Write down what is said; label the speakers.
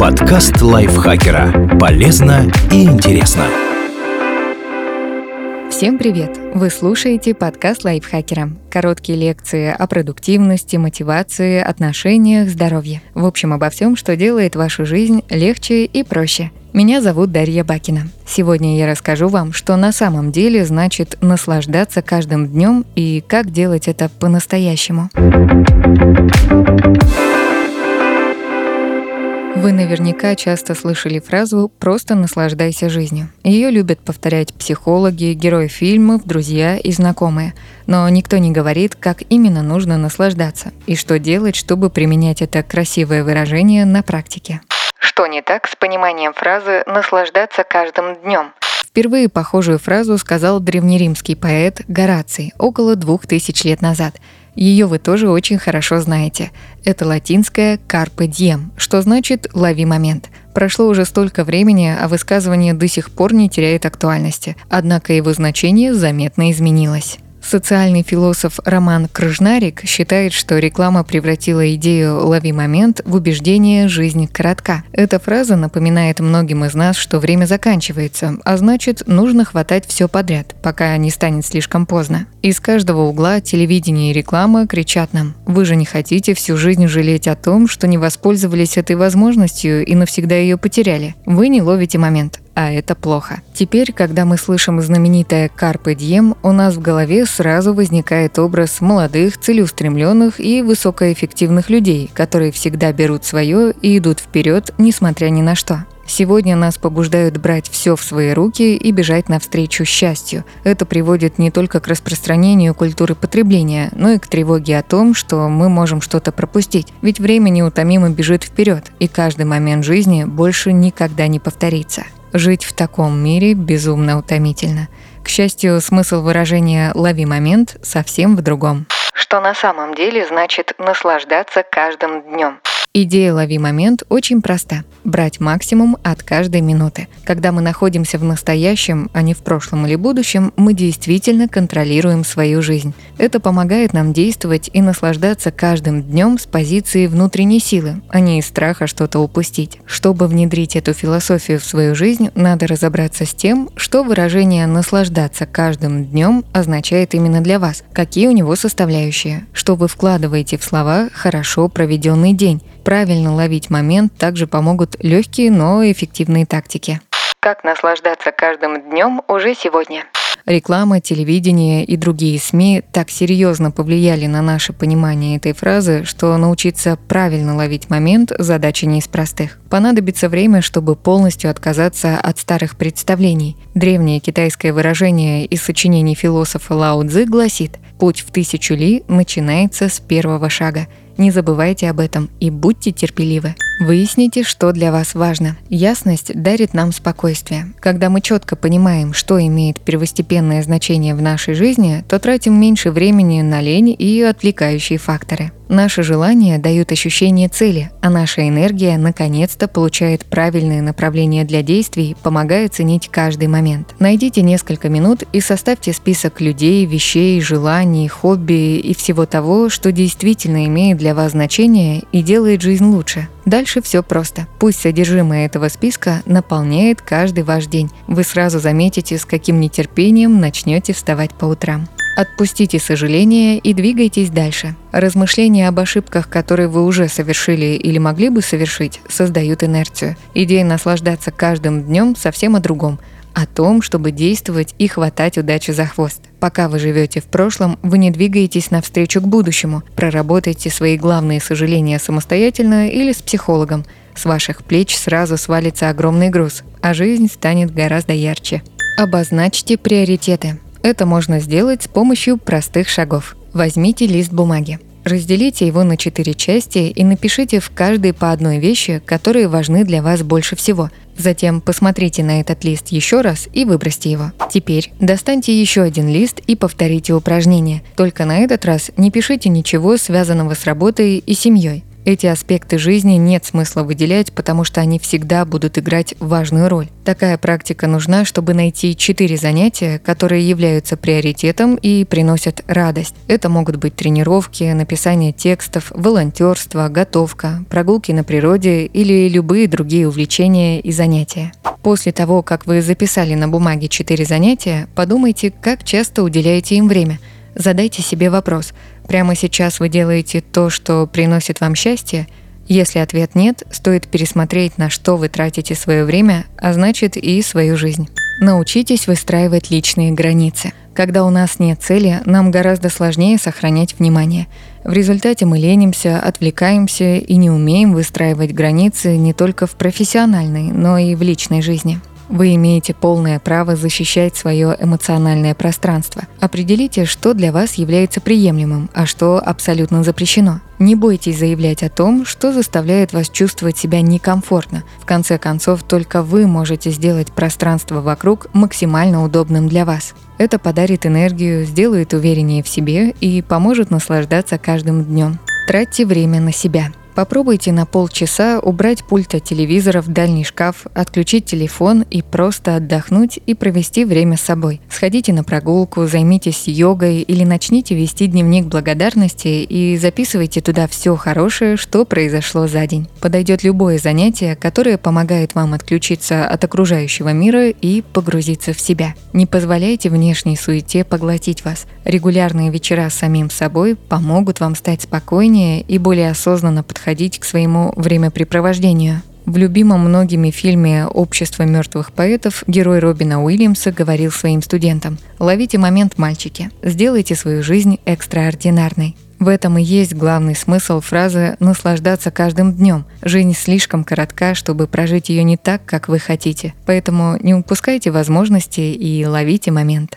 Speaker 1: Подкаст лайфхакера. Полезно и интересно.
Speaker 2: Всем привет! Вы слушаете подкаст лайфхакера. Короткие лекции о продуктивности, мотивации, отношениях, здоровье. В общем, обо всем, что делает вашу жизнь легче и проще. Меня зовут Дарья Бакина. Сегодня я расскажу вам, что на самом деле значит наслаждаться каждым днем и как делать это по-настоящему. Наверняка часто слышали фразу «просто наслаждайся жизнью». Ее любят повторять психологи, герои фильмов, друзья и знакомые. Но никто не говорит, как именно нужно наслаждаться и что делать, чтобы применять это красивое выражение на практике. Что не так с пониманием фразы «наслаждаться каждым днем»? Впервые похожую фразу сказал древнеримский поэт Гораций около двух тысяч лет назад – ее вы тоже очень хорошо знаете. Это латинское «carpe diem», что значит «лови момент». Прошло уже столько времени, а высказывание до сих пор не теряет актуальности, однако его значение заметно изменилось. Социальный философ Роман Крыжнарик считает, что реклама превратила идею «лови момент» в убеждение «жизнь коротка». Эта фраза напоминает многим из нас, что время заканчивается, а значит, нужно хватать все подряд, пока не станет слишком поздно. Из каждого угла телевидение и реклама кричат нам «Вы же не хотите всю жизнь жалеть о том, что не воспользовались этой возможностью и навсегда ее потеряли. Вы не ловите момент а это плохо. Теперь, когда мы слышим знаменитое «Carpe Diem», у нас в голове сразу возникает образ молодых, целеустремленных и высокоэффективных людей, которые всегда берут свое и идут вперед, несмотря ни на что. Сегодня нас побуждают брать все в свои руки и бежать навстречу счастью. Это приводит не только к распространению культуры потребления, но и к тревоге о том, что мы можем что-то пропустить. Ведь время неутомимо бежит вперед, и каждый момент жизни больше никогда не повторится. Жить в таком мире безумно утомительно. К счастью, смысл выражения «лови момент» совсем в другом. Что на самом деле значит наслаждаться каждым днем. Идея «лови момент» очень проста – брать максимум от каждой минуты. Когда мы находимся в настоящем, а не в прошлом или будущем, мы действительно контролируем свою жизнь. Это помогает нам действовать и наслаждаться каждым днем с позиции внутренней силы, а не из страха что-то упустить. Чтобы внедрить эту философию в свою жизнь, надо разобраться с тем, что выражение «наслаждаться каждым днем» означает именно для вас, какие у него составляющие, что вы вкладываете в слова «хорошо проведенный день», Правильно ловить момент также помогут легкие, но эффективные тактики. Как наслаждаться каждым днем уже сегодня? Реклама, телевидение и другие СМИ так серьезно повлияли на наше понимание этой фразы, что научиться правильно ловить момент – задача не из простых. Понадобится время, чтобы полностью отказаться от старых представлений. Древнее китайское выражение из сочинений философа Лао Цзы гласит «Путь в тысячу ли начинается с первого шага». Не забывайте об этом и будьте терпеливы. Выясните, что для вас важно. Ясность дарит нам спокойствие. Когда мы четко понимаем, что имеет первостепенное значение в нашей жизни, то тратим меньше времени на лень и отвлекающие факторы. Наши желания дают ощущение цели, а наша энергия наконец-то получает правильное направление для действий, помогая ценить каждый момент. Найдите несколько минут и составьте список людей, вещей, желаний, хобби и всего того, что действительно имеет для вас значение и делает жизнь лучше. Дальше все просто. Пусть содержимое этого списка наполняет каждый ваш день. Вы сразу заметите, с каким нетерпением начнете вставать по утрам. Отпустите сожаления и двигайтесь дальше. Размышления об ошибках, которые вы уже совершили или могли бы совершить, создают инерцию. Идея наслаждаться каждым днем совсем о другом о том, чтобы действовать и хватать удачи за хвост. Пока вы живете в прошлом, вы не двигаетесь навстречу к будущему. Проработайте свои главные сожаления самостоятельно или с психологом. С ваших плеч сразу свалится огромный груз, а жизнь станет гораздо ярче. Обозначьте приоритеты. Это можно сделать с помощью простых шагов. Возьмите лист бумаги. Разделите его на четыре части и напишите в каждой по одной вещи, которые важны для вас больше всего. Затем посмотрите на этот лист еще раз и выбросьте его. Теперь достаньте еще один лист и повторите упражнение. Только на этот раз не пишите ничего, связанного с работой и семьей. Эти аспекты жизни нет смысла выделять, потому что они всегда будут играть важную роль. Такая практика нужна, чтобы найти четыре занятия, которые являются приоритетом и приносят радость. Это могут быть тренировки, написание текстов, волонтерство, готовка, прогулки на природе или любые другие увлечения и занятия. После того, как вы записали на бумаге четыре занятия, подумайте, как часто уделяете им время. Задайте себе вопрос – Прямо сейчас вы делаете то, что приносит вам счастье? Если ответ нет, стоит пересмотреть, на что вы тратите свое время, а значит и свою жизнь. Научитесь выстраивать личные границы. Когда у нас нет цели, нам гораздо сложнее сохранять внимание. В результате мы ленимся, отвлекаемся и не умеем выстраивать границы не только в профессиональной, но и в личной жизни. Вы имеете полное право защищать свое эмоциональное пространство. Определите, что для вас является приемлемым, а что абсолютно запрещено. Не бойтесь заявлять о том, что заставляет вас чувствовать себя некомфортно. В конце концов, только вы можете сделать пространство вокруг максимально удобным для вас. Это подарит энергию, сделает увереннее в себе и поможет наслаждаться каждым днем. Тратьте время на себя – Попробуйте на полчаса убрать пульт от телевизора в дальний шкаф, отключить телефон и просто отдохнуть и провести время с собой. Сходите на прогулку, займитесь йогой или начните вести дневник благодарности и записывайте туда все хорошее, что произошло за день. Подойдет любое занятие, которое помогает вам отключиться от окружающего мира и погрузиться в себя. Не позволяйте внешней суете поглотить вас. Регулярные вечера с самим собой помогут вам стать спокойнее и более осознанно подходить подходить к своему времяпрепровождению. В любимом многими фильме «Общество мертвых поэтов» герой Робина Уильямса говорил своим студентам «Ловите момент, мальчики, сделайте свою жизнь экстраординарной». В этом и есть главный смысл фразы «наслаждаться каждым днем». Жизнь слишком коротка, чтобы прожить ее не так, как вы хотите. Поэтому не упускайте возможности и ловите момент.